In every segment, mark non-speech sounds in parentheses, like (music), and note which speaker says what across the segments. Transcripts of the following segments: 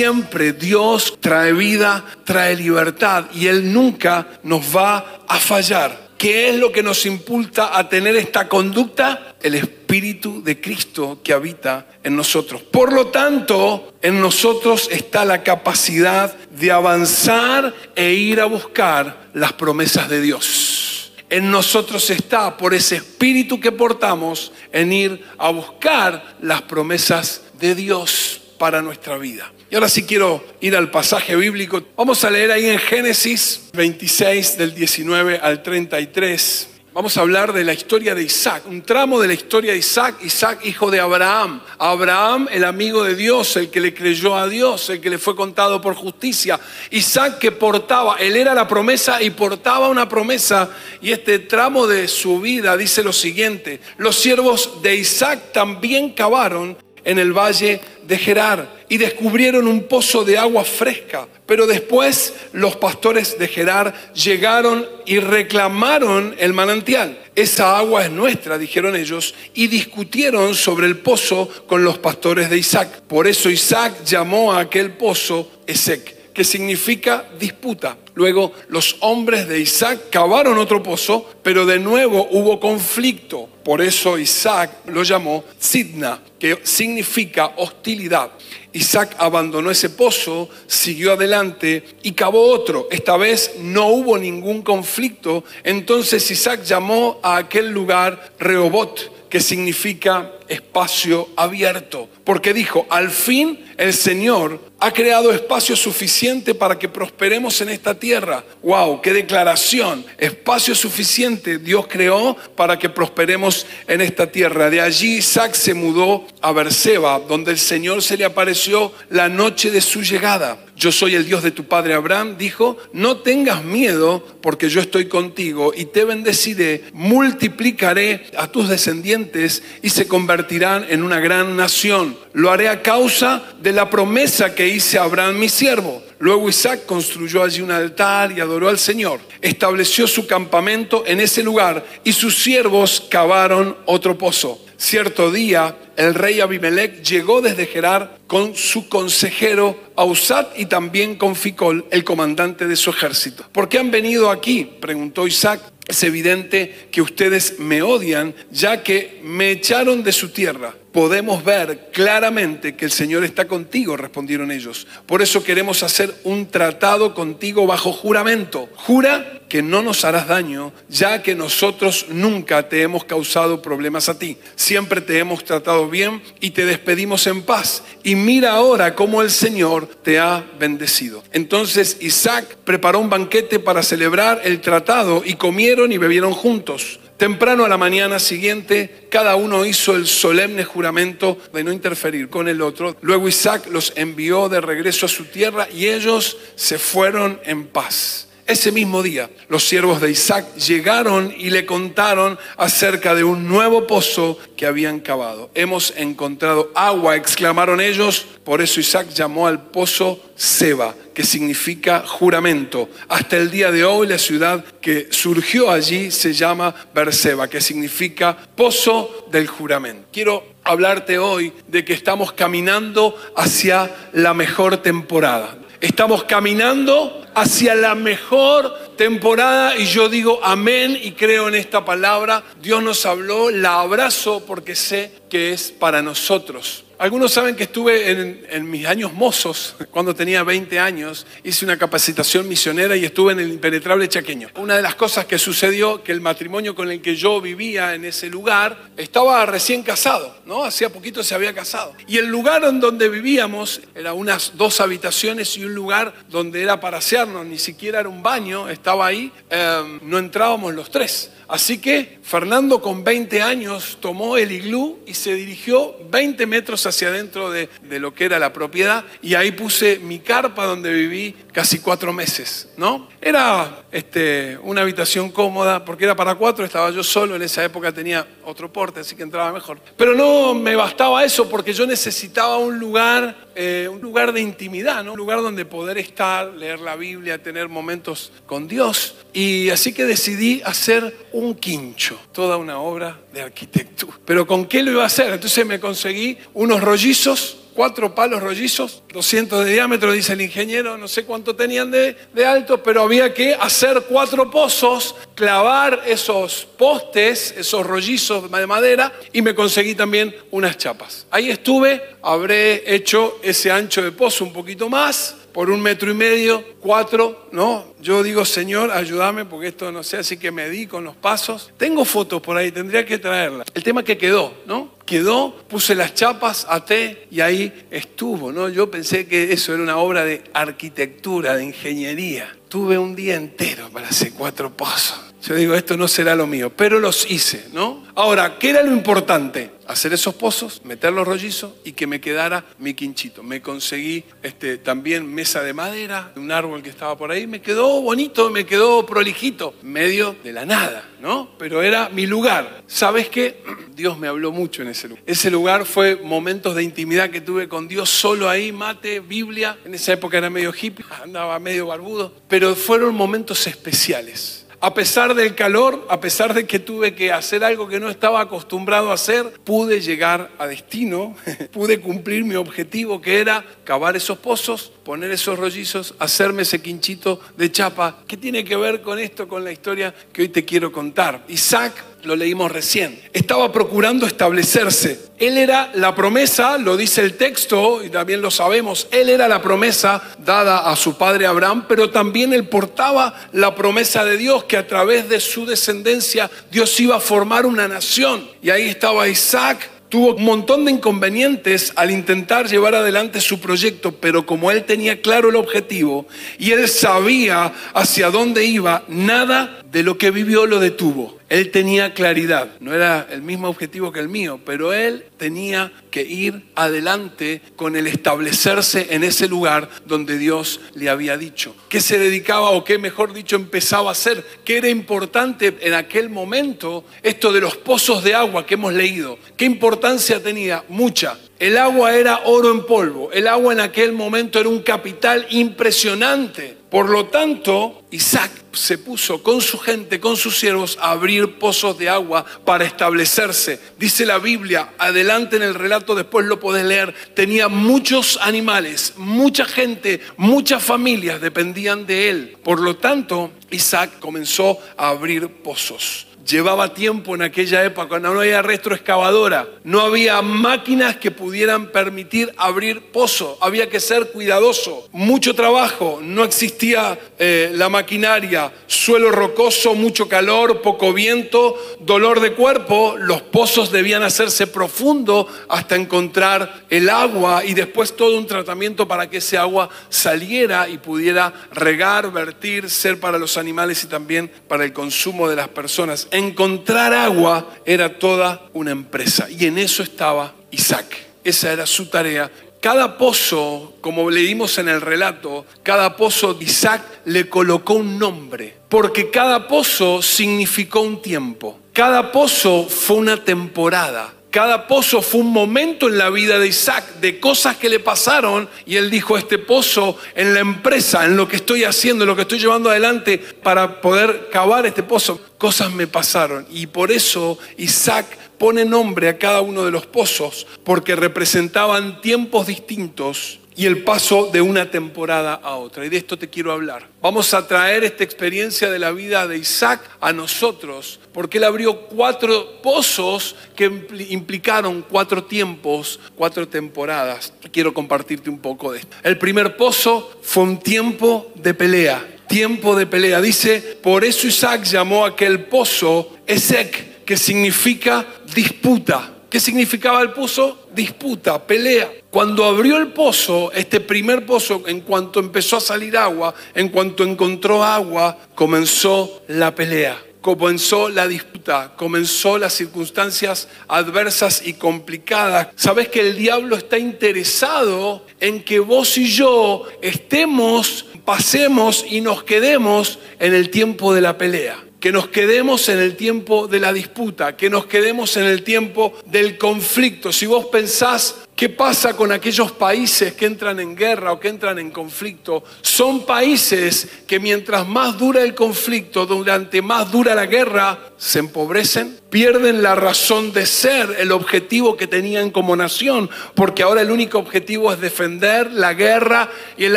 Speaker 1: siempre Dios trae vida, trae libertad y Él nunca nos va a fallar. ¿Qué es lo que nos impulsa a tener esta conducta? El Espíritu de Cristo que habita en nosotros. Por lo tanto, en nosotros está la capacidad de avanzar e ir a buscar las promesas de Dios. En nosotros está, por ese espíritu que portamos, en ir a buscar las promesas de Dios para nuestra vida. Y ahora sí quiero ir al pasaje bíblico. Vamos a leer ahí en Génesis 26 del 19 al 33. Vamos a hablar de la historia de Isaac, un tramo de la historia de Isaac, Isaac hijo de Abraham. Abraham, el amigo de Dios, el que le creyó a Dios, el que le fue contado por justicia. Isaac que portaba, él era la promesa y portaba una promesa. Y este tramo de su vida dice lo siguiente, los siervos de Isaac también cavaron en el valle de Gerar y descubrieron un pozo de agua fresca. Pero después los pastores de Gerar llegaron y reclamaron el manantial. Esa agua es nuestra, dijeron ellos, y discutieron sobre el pozo con los pastores de Isaac. Por eso Isaac llamó a aquel pozo Esec que significa disputa. Luego los hombres de Isaac cavaron otro pozo, pero de nuevo hubo conflicto. Por eso Isaac lo llamó Sidna, que significa hostilidad. Isaac abandonó ese pozo, siguió adelante y cavó otro. Esta vez no hubo ningún conflicto. Entonces Isaac llamó a aquel lugar Rehobot que significa espacio abierto, porque dijo, al fin el Señor ha creado espacio suficiente para que prosperemos en esta tierra. ¡Wow! ¡Qué declaración! Espacio suficiente Dios creó para que prosperemos en esta tierra. De allí Isaac se mudó a Berseba, donde el Señor se le apareció la noche de su llegada. Yo soy el Dios de tu padre Abraham, dijo, no tengas miedo porque yo estoy contigo y te bendeciré, multiplicaré a tus descendientes y se convertirán en una gran nación. Lo haré a causa de la promesa que hice a Abraham mi siervo. Luego Isaac construyó allí un altar y adoró al Señor. Estableció su campamento en ese lugar y sus siervos cavaron otro pozo. Cierto día, el rey Abimelech llegó desde Gerar con su consejero Ausat y también con Ficol, el comandante de su ejército. ¿Por qué han venido aquí? preguntó Isaac. Es evidente que ustedes me odian ya que me echaron de su tierra. Podemos ver claramente que el Señor está contigo, respondieron ellos. Por eso queremos hacer un tratado contigo bajo juramento. Jura que no nos harás daño, ya que nosotros nunca te hemos causado problemas a ti. Siempre te hemos tratado bien y te despedimos en paz. Y mira ahora cómo el Señor te ha bendecido. Entonces Isaac preparó un banquete para celebrar el tratado y comieron y bebieron juntos. Temprano a la mañana siguiente, cada uno hizo el solemne juramento de no interferir con el otro. Luego Isaac los envió de regreso a su tierra y ellos se fueron en paz. Ese mismo día, los siervos de Isaac llegaron y le contaron acerca de un nuevo pozo que habían cavado. Hemos encontrado agua, exclamaron ellos. Por eso Isaac llamó al pozo Seba, que significa juramento. Hasta el día de hoy la ciudad que surgió allí se llama Berseba, que significa pozo del juramento. Quiero hablarte hoy de que estamos caminando hacia la mejor temporada. Estamos caminando hacia la mejor temporada y yo digo amén y creo en esta palabra. Dios nos habló, la abrazo porque sé que es para nosotros. Algunos saben que estuve en, mis años mozos, cuando tenía 20 años, hice una capacitación misionera y estuve en el impenetrable chaqueño. Una de las cosas que sucedió, que el matrimonio con el que yo vivía en ese lugar, estaba recién casado, ¿no? Hacía poquito se había casado. Y el lugar en donde vivíamos era unas dos habitaciones y un lugar donde era para asearnos, ni siquiera era un baño, estaba ahí, em, no entrábamos los tres. Así que Fernando con 20 años tomó el iglú y se dirigió 20 metros hacia adentro de, lo que era la propiedad y ahí puse mi carpa donde viví casi cuatro meses, ¿no? Era este, una habitación cómoda porque era para cuatro, estaba yo solo, en esa época tenía otro porte, así que entraba mejor. Pero no me bastaba eso porque yo necesitaba un lugar, eh, un lugar de intimidad, ¿no? un lugar donde poder estar, leer la Biblia, tener momentos con Dios. Y así que decidí hacer un quincho, toda una obra de arquitectura. Pero ¿con qué lo iba a hacer? Entonces me conseguí unos rollizos cuatro palos rollizos, 200 de diámetro, dice el ingeniero, no sé cuánto tenían de, de alto, pero había que hacer cuatro pozos, clavar esos postes, esos rollizos de madera, y me conseguí también unas chapas. Ahí estuve, habré hecho ese ancho de pozo un poquito más, por un metro y medio, cuatro, ¿no? Yo digo, Señor, ayúdame porque esto no sé, así que me di con los pasos. Tengo fotos por ahí, tendría que traerlas. El tema que quedó, ¿no? Quedó, puse las chapas, até y ahí estuvo, ¿no? Yo pensé que eso era una obra de arquitectura, de ingeniería. Tuve un día entero para hacer cuatro pasos. Yo digo, esto no será lo mío, pero los hice, ¿no? Ahora, ¿qué era lo importante? Hacer esos pozos, meter los rollizos y que me quedara mi quinchito. Me conseguí este, también mesa de madera, un árbol que estaba por ahí, me quedó bonito, me quedó prolijito, medio de la nada, ¿no? Pero era mi lugar. ¿Sabes qué? (clears throat) Dios me habló mucho en ese lugar. Ese lugar fue momentos de intimidad que tuve con Dios solo ahí, mate, Biblia. En esa época era medio hippie, andaba medio barbudo, pero fueron momentos especiales a pesar del calor, a pesar de que tuve que hacer algo que no estaba acostumbrado a hacer, pude llegar a destino, (laughs) pude cumplir mi objetivo que era cavar esos pozos, poner esos rollizos, hacerme ese quinchito de chapa. ¿Qué tiene que ver con esto, con la historia que hoy te quiero contar? Isaac lo leímos recién, estaba procurando establecerse. Él era la promesa, lo dice el texto y también lo sabemos, él era la promesa dada a su padre Abraham, pero también él portaba la promesa de Dios que a través de su descendencia Dios iba a formar una nación. Y ahí estaba Isaac tuvo un montón de inconvenientes al intentar llevar adelante su proyecto, pero como él tenía claro el objetivo y él sabía hacia dónde iba, nada de lo que vivió lo detuvo. Él tenía claridad, no era el mismo objetivo que el mío, pero él tenía que ir adelante con el establecerse en ese lugar donde Dios le había dicho. ¿Qué se dedicaba o qué mejor dicho empezaba a hacer? ¿Qué era importante en aquel momento esto de los pozos de agua que hemos leído? ¿Qué importancia tenía? Mucha. El agua era oro en polvo. El agua en aquel momento era un capital impresionante. Por lo tanto, Isaac se puso con su gente, con sus siervos, a abrir pozos de agua para establecerse. Dice la Biblia, adelante en el relato, después lo podés leer, tenía muchos animales, mucha gente, muchas familias dependían de él. Por lo tanto, Isaac comenzó a abrir pozos. Llevaba tiempo en aquella época, cuando no había retroexcavadora, no había máquinas que pudieran permitir abrir pozo, había que ser cuidadoso, mucho trabajo, no existía eh, la maquinaria, suelo rocoso, mucho calor, poco viento, dolor de cuerpo, los pozos debían hacerse profundo hasta encontrar el agua y después todo un tratamiento para que ese agua saliera y pudiera regar, vertir, ser para los animales y también para el consumo de las personas encontrar agua era toda una empresa. Y en eso estaba Isaac. Esa era su tarea. Cada pozo, como leímos en el relato, cada pozo Isaac le colocó un nombre, porque cada pozo significó un tiempo. Cada pozo fue una temporada. Cada pozo fue un momento en la vida de Isaac, de cosas que le pasaron, y él dijo, este pozo en la empresa, en lo que estoy haciendo, en lo que estoy llevando adelante para poder cavar este pozo, cosas me pasaron. Y por eso Isaac pone nombre a cada uno de los pozos, porque representaban tiempos distintos y el paso de una temporada a otra. Y de esto te quiero hablar. Vamos a traer esta experiencia de la vida de Isaac a nosotros, porque él abrió cuatro pozos que implicaron cuatro tiempos, cuatro temporadas. Quiero compartirte un poco de esto. El primer pozo fue un tiempo de pelea, tiempo de pelea. Dice, por eso Isaac llamó aquel pozo Esec, que significa disputa. ¿Qué significaba el pozo? Disputa, pelea. Cuando abrió el pozo, este primer pozo, en cuanto empezó a salir agua, en cuanto encontró agua, comenzó la pelea comenzó la disputa, comenzó las circunstancias adversas y complicadas. Sabes que el diablo está interesado en que vos y yo estemos, pasemos y nos quedemos en el tiempo de la pelea que nos quedemos en el tiempo de la disputa, que nos quedemos en el tiempo del conflicto. Si vos pensás qué pasa con aquellos países que entran en guerra o que entran en conflicto, son países que mientras más dura el conflicto, durante más dura la guerra, se empobrecen, pierden la razón de ser, el objetivo que tenían como nación, porque ahora el único objetivo es defender la guerra y el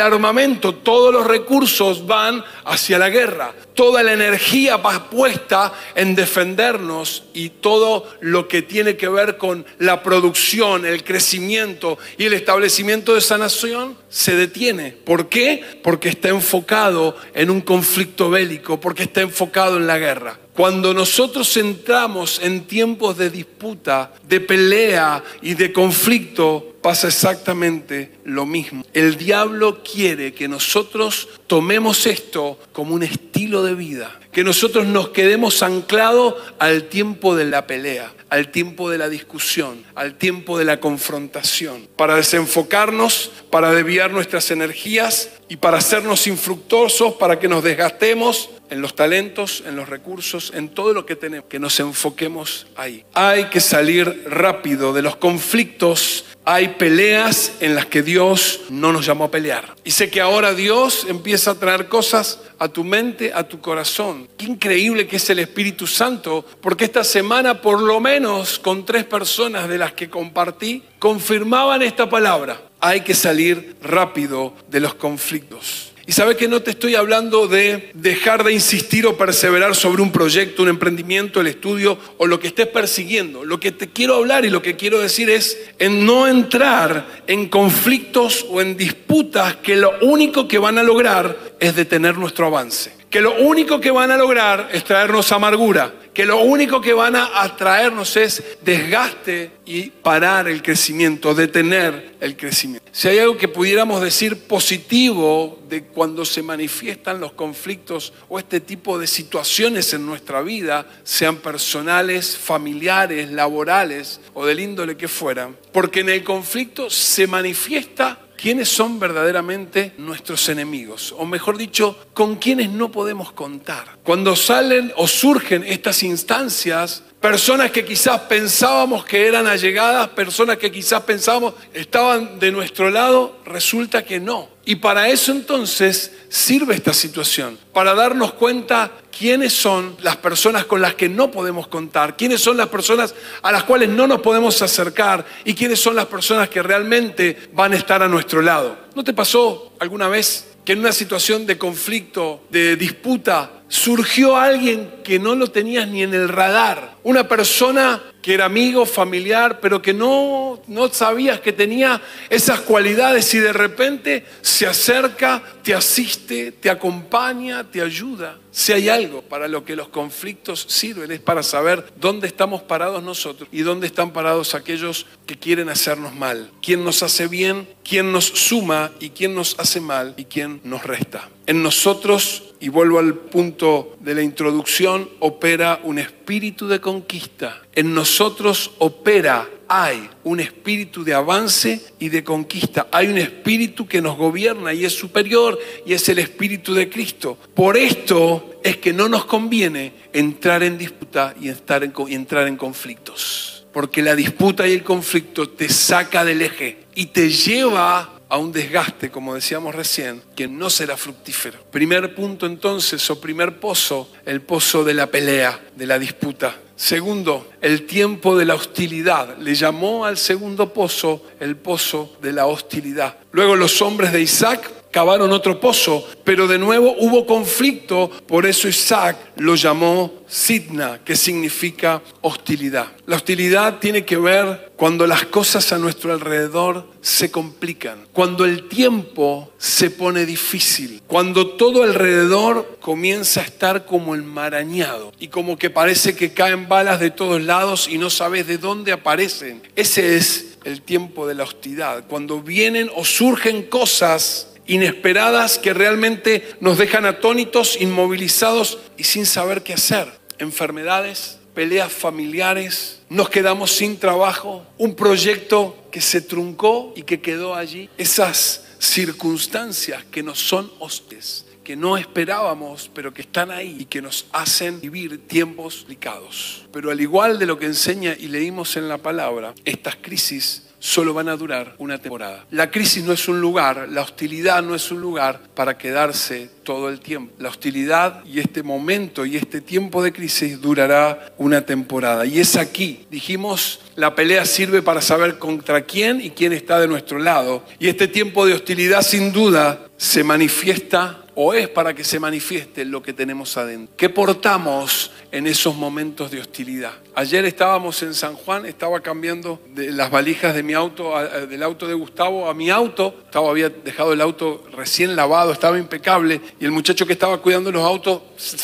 Speaker 1: armamento. Todos los recursos van hacia la guerra, toda la energía va puesta en defendernos y todo lo que tiene que ver con la producción, el crecimiento y el establecimiento de esa nación se detiene. ¿Por qué? Porque está enfocado en un conflicto bélico, porque está enfocado en la guerra. Cuando nosotros entramos en tiempos de disputa, de pelea y de conflicto, pasa exactamente lo mismo. El diablo quiere que nosotros tomemos esto como un estilo de vida, que nosotros nos quedemos anclados al tiempo de la pelea, al tiempo de la discusión, al tiempo de la confrontación, para desenfocarnos, para desviar nuestras energías y para hacernos infructuosos, para que nos desgastemos en los talentos, en los recursos, en todo lo que tenemos, que nos enfoquemos ahí. Hay que salir rápido de los conflictos, hay peleas en las que Dios no nos llamó a pelear. Y sé que ahora Dios empieza a traer cosas a tu mente, a tu corazón. Qué increíble que es el Espíritu Santo, porque esta semana por lo menos con tres personas de las que compartí, confirmaban esta palabra. Hay que salir rápido de los conflictos. Y sabes que no te estoy hablando de dejar de insistir o perseverar sobre un proyecto, un emprendimiento, el estudio o lo que estés persiguiendo. Lo que te quiero hablar y lo que quiero decir es en no entrar en conflictos o en disputas que lo único que van a lograr es detener nuestro avance. Que lo único que van a lograr es traernos amargura que lo único que van a atraernos es desgaste y parar el crecimiento, detener el crecimiento. Si hay algo que pudiéramos decir positivo de cuando se manifiestan los conflictos o este tipo de situaciones en nuestra vida, sean personales, familiares, laborales o del índole que fueran, porque en el conflicto se manifiesta quiénes son verdaderamente nuestros enemigos, o mejor dicho, con quienes no podemos contar. Cuando salen o surgen estas instancias, personas que quizás pensábamos que eran allegadas, personas que quizás pensábamos estaban de nuestro lado, resulta que no. Y para eso entonces sirve esta situación, para darnos cuenta quiénes son las personas con las que no podemos contar, quiénes son las personas a las cuales no nos podemos acercar y quiénes son las personas que realmente van a estar a nuestro lado. ¿No te pasó alguna vez que en una situación de conflicto, de disputa, surgió alguien que no lo tenías ni en el radar. Una persona que era amigo, familiar, pero que no, no sabías que tenía esas cualidades y de repente se acerca, te asiste, te acompaña, te ayuda. Si hay algo para lo que los conflictos sirven es para saber dónde estamos parados nosotros y dónde están parados aquellos que quieren hacernos mal. Quién nos hace bien, quién nos suma y quién nos hace mal y quién nos resta. En nosotros y vuelvo al punto de la introducción, opera un espíritu de conquista. En nosotros opera, hay un espíritu de avance y de conquista. Hay un espíritu que nos gobierna y es superior y es el espíritu de Cristo. Por esto es que no nos conviene entrar en disputa y, estar en, y entrar en conflictos. Porque la disputa y el conflicto te saca del eje y te lleva a un desgaste, como decíamos recién, que no será fructífero. Primer punto entonces, o primer pozo, el pozo de la pelea, de la disputa. Segundo, el tiempo de la hostilidad. Le llamó al segundo pozo el pozo de la hostilidad. Luego los hombres de Isaac cavaron otro pozo, pero de nuevo hubo conflicto, por eso Isaac lo llamó Sidna, que significa hostilidad. La hostilidad tiene que ver cuando las cosas a nuestro alrededor se complican, cuando el tiempo se pone difícil, cuando todo alrededor comienza a estar como enmarañado y como que parece que caen balas de todos lados y no sabes de dónde aparecen. Ese es el tiempo de la hostilidad, cuando vienen o surgen cosas inesperadas que realmente nos dejan atónitos, inmovilizados y sin saber qué hacer. Enfermedades, peleas familiares, nos quedamos sin trabajo, un proyecto que se truncó y que quedó allí. Esas circunstancias que nos son hostes, que no esperábamos, pero que están ahí y que nos hacen vivir tiempos delicados. Pero al igual de lo que enseña y leímos en la palabra, estas crisis solo van a durar una temporada. La crisis no es un lugar, la hostilidad no es un lugar para quedarse todo el tiempo. La hostilidad y este momento y este tiempo de crisis durará una temporada. Y es aquí, dijimos, la pelea sirve para saber contra quién y quién está de nuestro lado. Y este tiempo de hostilidad sin duda se manifiesta o es para que se manifieste lo que tenemos adentro. ¿Qué portamos en esos momentos de hostilidad? Ayer estábamos en San Juan, estaba cambiando las valijas de mi auto, del auto de Gustavo a mi auto. Gustavo había dejado el auto recién lavado, estaba impecable, y el muchacho que estaba cuidando los autos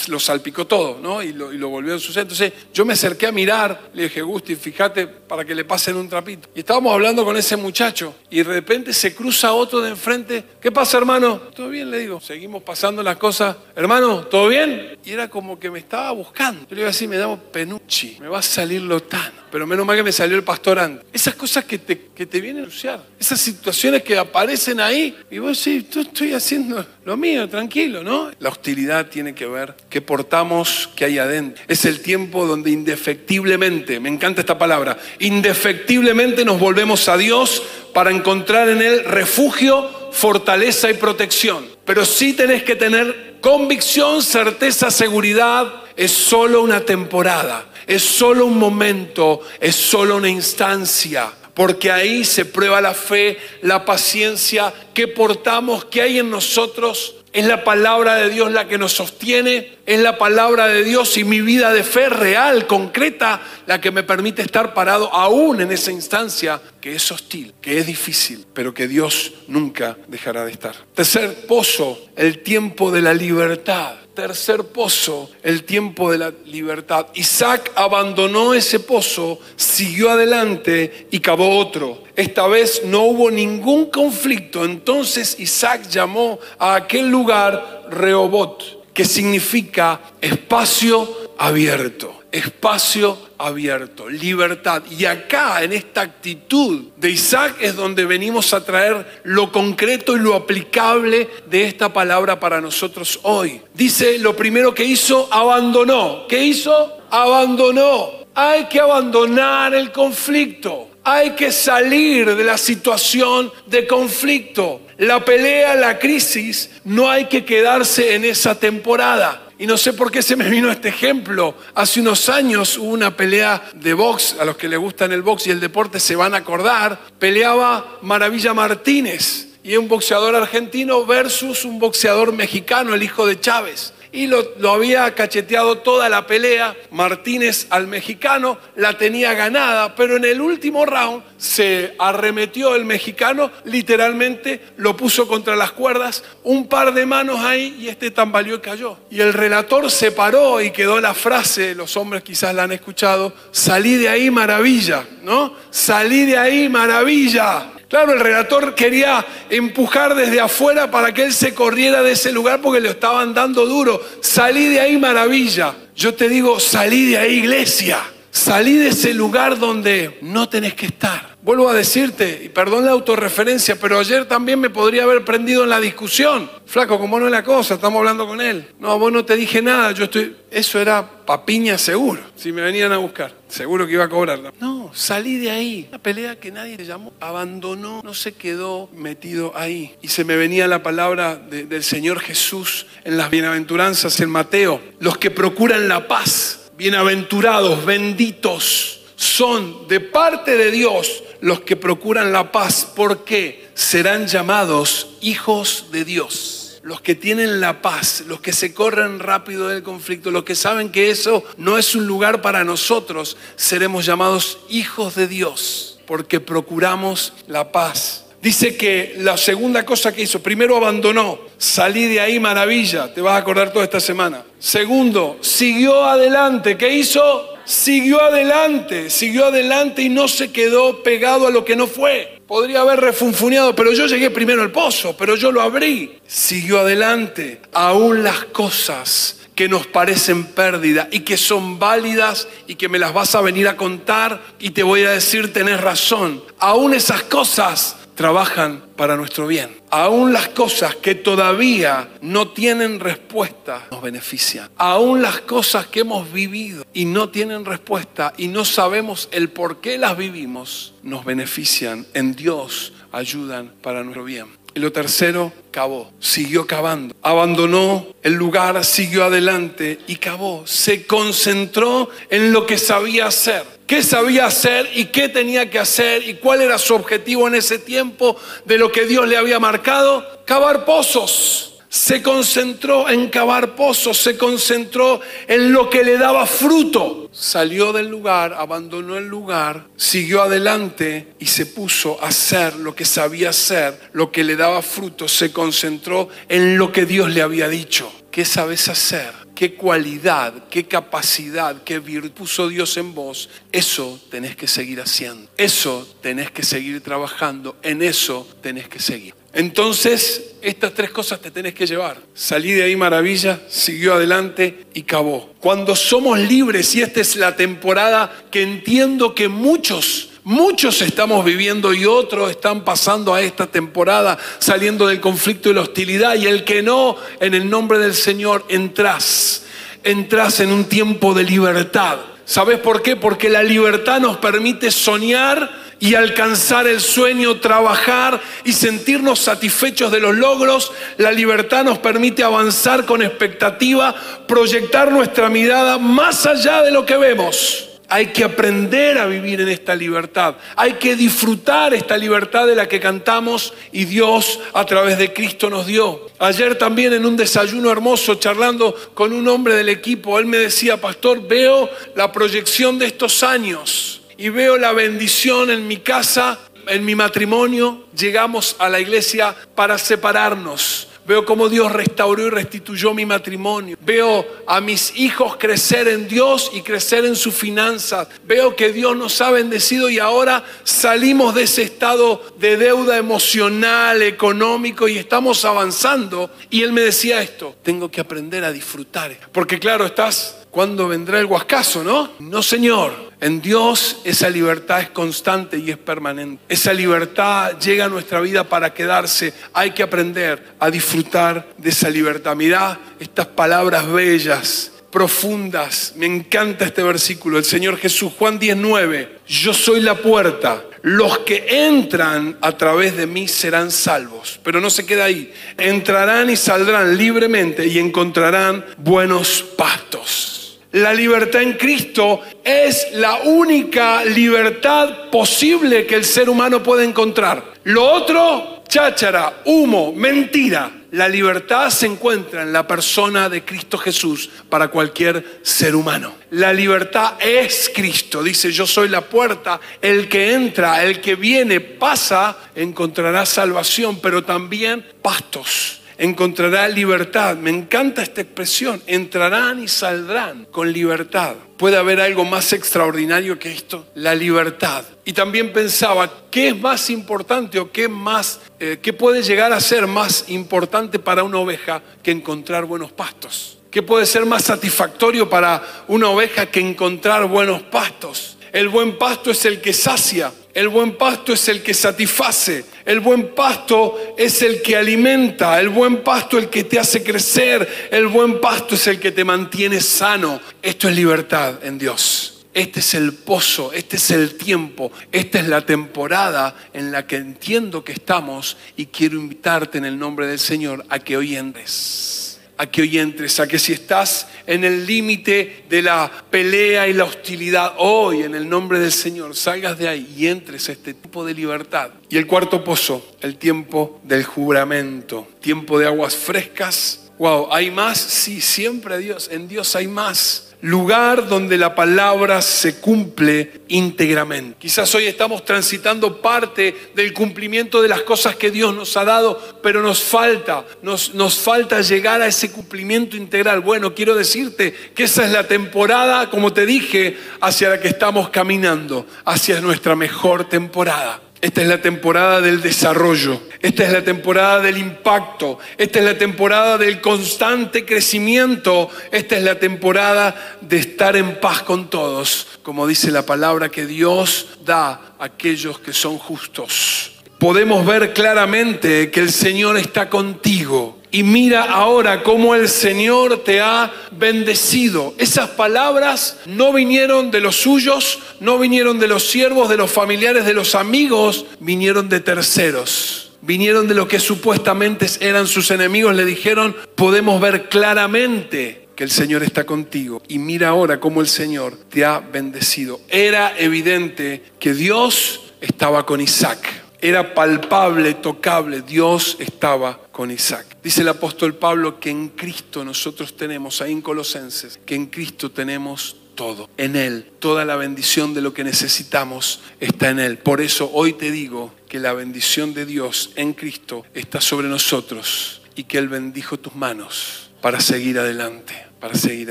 Speaker 1: lo salpicó todo, ¿no? Y lo, volvió en su centro. Entonces yo me acerqué a mirar, le dije, Gusti, fíjate para que le pasen un trapito. Y estábamos hablando con ese muchacho, y de repente se cruza otro de enfrente. ¿Qué pasa, hermano? Todo bien, le digo. Seguimos pasando las cosas. Hermano, ¿todo bien? Y era como que me estaba buscando. Yo le iba a decir, me da penucci, me va a salir lotano. Pero menos mal que me salió el pastor antes. Esas cosas que te, que te vienen a anunciar. Esas situaciones que aparecen ahí. Y vos sí, yo estoy haciendo lo mío, tranquilo, ¿no? La hostilidad tiene que ver qué portamos, qué hay adentro. Es el tiempo donde indefectiblemente, me encanta esta palabra, indefectiblemente nos volvemos a Dios para encontrar en Él refugio, fortaleza y protección. Pero sí tenés que tener convicción, certeza, seguridad. Es solo una temporada, es solo un momento, es solo una instancia. Porque ahí se prueba la fe, la paciencia que portamos, que hay en nosotros es la palabra de Dios la que nos sostiene, es la palabra de Dios y mi vida de fe real, concreta, la que me permite estar parado aún en esa instancia que es hostil, que es difícil, pero que Dios nunca dejará de estar. Tercer pozo, el tiempo de la libertad tercer pozo, el tiempo de la libertad. Isaac abandonó ese pozo, siguió adelante y cavó otro. Esta vez no hubo ningún conflicto. Entonces Isaac llamó a aquel lugar Rehobot, que significa espacio abierto espacio abierto, libertad. Y acá, en esta actitud de Isaac, es donde venimos a traer lo concreto y lo aplicable de esta palabra para nosotros hoy. Dice, lo primero que hizo, abandonó. ¿Qué hizo? Abandonó. Hay que abandonar el conflicto. Hay que salir de la situación de conflicto. La pelea, la crisis, no hay que quedarse en esa temporada. Y no sé por qué se me vino este ejemplo. Hace unos años hubo una pelea de box, a los que les gustan el box y el deporte se van a acordar. Peleaba Maravilla Martínez y un boxeador argentino versus un boxeador mexicano, el hijo de Chávez y lo, había cacheteado toda la pelea. Martínez al mexicano la tenía ganada, pero en el último round se arremetió el mexicano, literalmente lo puso contra las cuerdas, un par de manos ahí y este tambaleó y cayó. Y el relator se paró y quedó la frase, los hombres quizás la han escuchado, salí de ahí maravilla, ¿no? Salí de ahí maravilla. Claro, el relator quería empujar desde afuera para que él se corriera de ese lugar porque le estaban dando duro. Salí de ahí maravilla. Yo te digo, salí de ahí iglesia. Salí de ese lugar donde no tenés que estar. Vuelvo a decirte, y perdón la autorreferencia, pero ayer también me podría haber prendido en la discusión. Flaco, como no es la cosa, estamos hablando con él. No, vos no te dije nada, yo estoy... Eso era papiña seguro, si me venían a buscar. Seguro que iba a cobrarla. No, salí de ahí. Una pelea que nadie le llamó. Abandonó, no se quedó metido ahí. Y se me venía la palabra del Señor Jesús en las bienaventuranzas en Mateo. Los que procuran la paz Bienaventurados, benditos son de parte de Dios los que procuran la paz, porque serán llamados hijos de Dios. Los que tienen la paz, los que se corren rápido del conflicto, los que saben que eso no es un lugar para nosotros, seremos llamados hijos de Dios, porque procuramos la paz. Dice que la segunda cosa que hizo, primero abandonó, salí de ahí maravilla, te vas a acordar toda esta semana. Segundo, siguió adelante, ¿qué hizo? Siguió adelante, siguió adelante y no se quedó pegado a lo que no fue. Podría haber refunfuneado, pero yo llegué primero al pozo, pero yo lo abrí. Siguió adelante, aún las cosas que nos parecen pérdida y que son válidas y que me las vas a venir a contar y te voy a decir, tenés razón. Aún esas cosas trabajan para nuestro bien. Aún las cosas que todavía no tienen respuesta nos benefician. Aún las cosas que hemos vivido y no tienen respuesta y no sabemos el por qué las vivimos, nos benefician. En Dios ayudan para nuestro bien. Y lo tercero, cavó, siguió cavando, abandonó el lugar, siguió adelante y cavó, se concentró en lo que sabía hacer. ¿Qué sabía hacer y qué tenía que hacer y cuál era su objetivo en ese tiempo de lo que Dios le había marcado? Cavar pozos se concentró en cavar pozos, se concentró en lo que le daba fruto. Salió del lugar, abandonó el lugar, siguió adelante y se puso a hacer lo que sabía hacer, lo que le daba fruto. Se concentró en lo que Dios le había dicho. ¿Qué sabes hacer? ¿Qué cualidad, qué capacidad, qué virtud puso Dios en vos? Eso tenés que seguir haciendo. Eso tenés que seguir trabajando. En eso tenés que seguir. Entonces, estas tres cosas te tenés que llevar. Salí de ahí maravilla, siguió adelante y cavó. Cuando somos libres, y esta es la temporada que entiendo que muchos Muchos estamos viviendo y otros están pasando a esta temporada saliendo del conflicto y la hostilidad y el que no, en el nombre del Señor, entras, entras en un tiempo de libertad. ¿Sabes por qué? Porque la libertad nos permite soñar y alcanzar el sueño, trabajar y sentirnos satisfechos de los logros. La libertad nos permite avanzar con expectativa, proyectar nuestra mirada más allá de lo que vemos. Hay que aprender a vivir en esta libertad. Hay que disfrutar esta libertad de la que cantamos y Dios a través de Cristo nos dio. Ayer también en un desayuno hermoso charlando con un hombre del equipo, él me decía, pastor, veo la proyección de estos años y veo la bendición en mi casa, en mi matrimonio. Llegamos a la iglesia para separarnos. Veo cómo Dios restauró y restituyó mi matrimonio. Veo a mis hijos crecer en Dios y crecer en sus finanzas. Veo que Dios nos ha bendecido y ahora salimos de ese estado de deuda emocional, económico y estamos avanzando. Y él me decía esto, tengo que aprender a disfrutar. Porque claro, estás ¿Cuándo vendrá el huascazo, no? No, Señor. En Dios esa libertad es constante y es permanente. Esa libertad llega a nuestra vida para quedarse. Hay que aprender a disfrutar de esa libertad. Mirá estas palabras bellas, profundas. Me encanta este versículo. El Señor Jesús, Juan 19. Yo soy la puerta. Los que entran a través de mí serán salvos. Pero no se queda ahí. Entrarán y saldrán libremente y encontrarán buenos pastos. La libertad en Cristo es la única libertad posible que el ser humano puede encontrar. Lo otro, cháchara, humo, mentira. La libertad se encuentra en la persona de Cristo Jesús para cualquier ser humano. La libertad es Cristo. Dice, yo soy la puerta. El que entra, el que viene, pasa, encontrará salvación, pero también pastos encontrará libertad. Me encanta esta expresión, entrarán y saldrán con libertad. ¿Puede haber algo más extraordinario que esto? La libertad. Y también pensaba, ¿qué es más importante o qué, más, eh, qué puede llegar a ser más importante para una oveja que encontrar buenos pastos? ¿Qué puede ser más satisfactorio para una oveja que encontrar buenos pastos? El buen pasto es el que sacia, el buen pasto es el que satisface, el buen pasto es el que alimenta, el buen pasto el que te hace crecer, el buen pasto es el que te mantiene sano. Esto es libertad en Dios. Este es el pozo, este es el tiempo, esta es la temporada en la que entiendo que estamos y quiero invitarte en el nombre del Señor a que hoy entres a que hoy entres, a que si estás en el límite de la pelea y la hostilidad, hoy en el nombre del Señor salgas de ahí y entres a este tipo de libertad. Y el cuarto pozo, el tiempo del juramento, tiempo de aguas frescas. Wow, ¿hay más? Sí, siempre Dios, en Dios hay más lugar donde la palabra se cumple íntegramente. Quizás hoy estamos transitando parte del cumplimiento de las cosas que Dios nos ha dado, pero nos falta, nos, nos falta llegar a ese cumplimiento integral. Bueno, quiero decirte que esa es la temporada, como te dije, hacia la que estamos caminando, hacia nuestra mejor temporada. Esta es la temporada del desarrollo, esta es la temporada del impacto, esta es la temporada del constante crecimiento, esta es la temporada de estar en paz con todos, como dice la palabra que Dios da a aquellos que son justos. podemos ver claramente que el Señor está contigo. Y mira ahora cómo el Señor te ha bendecido. Esas palabras no vinieron de los suyos, no vinieron de los siervos, de los familiares, de los amigos, vinieron de terceros. Vinieron de los que supuestamente eran sus enemigos, le dijeron, podemos ver claramente que el Señor está contigo. Y mira ahora cómo el Señor te ha bendecido. Era evidente que Dios estaba con Isaac. Era palpable, tocable. Dios estaba con Isaac. Dice el apóstol Pablo que en Cristo nosotros tenemos, ahí en Colosenses, que en Cristo tenemos todo. En Él, toda la bendición de lo que necesitamos está en Él. Por eso hoy te digo que la bendición de Dios en Cristo está sobre nosotros y que Él bendijo tus manos para seguir adelante para seguir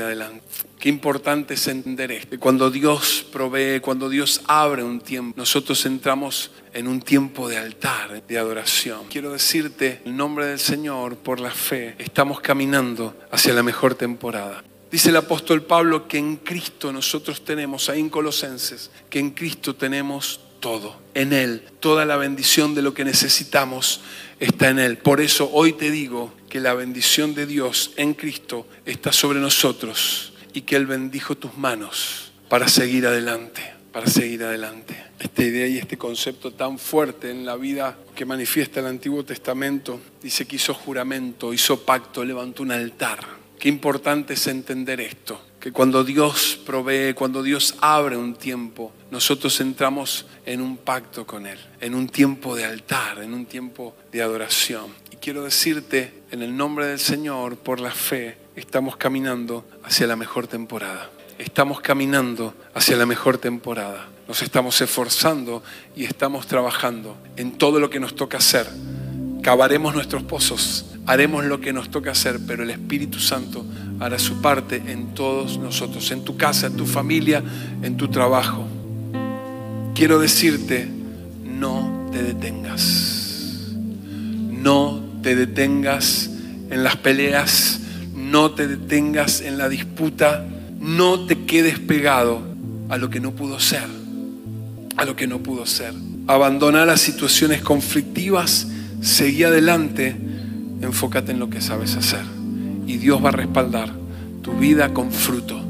Speaker 1: adelante. Qué importante es entender esto. Cuando Dios provee, cuando Dios abre un tiempo, nosotros entramos en un tiempo de altar, de adoración. Quiero decirte, en nombre del Señor, por la fe, estamos caminando hacia la mejor temporada. Dice el apóstol Pablo que en Cristo nosotros tenemos, ahí en Colosenses, que en Cristo tenemos todo. En Él, toda la bendición de lo que necesitamos está en Él. Por eso hoy te digo que la bendición de Dios en Cristo está sobre nosotros y que Él bendijo tus manos para seguir adelante, para seguir adelante. Esta idea y este concepto tan fuerte en la vida que manifiesta el Antiguo Testamento, dice que hizo juramento, hizo pacto, levantó un altar. Qué importante es entender esto que cuando Dios provee, cuando Dios abre un tiempo, nosotros entramos en un pacto con Él, en un tiempo de altar, en un tiempo de adoración. Y quiero decirte, en el nombre del Señor, por la fe, estamos caminando hacia la mejor temporada. Estamos caminando hacia la mejor temporada. Nos estamos esforzando y estamos trabajando en todo lo que nos toca hacer. Cavaremos nuestros pozos, haremos lo que nos toca hacer, pero el Espíritu Santo hará su parte en todos nosotros, en tu casa, en tu familia, en tu trabajo. Quiero decirte, no te detengas. No te detengas en las peleas, no te detengas en la disputa, no te quedes pegado a lo que no pudo ser, a lo que no pudo ser. Abandona las situaciones conflictivas, seguí adelante, enfócate en lo que sabes hacer y Dios va a respaldar tu vida con fruto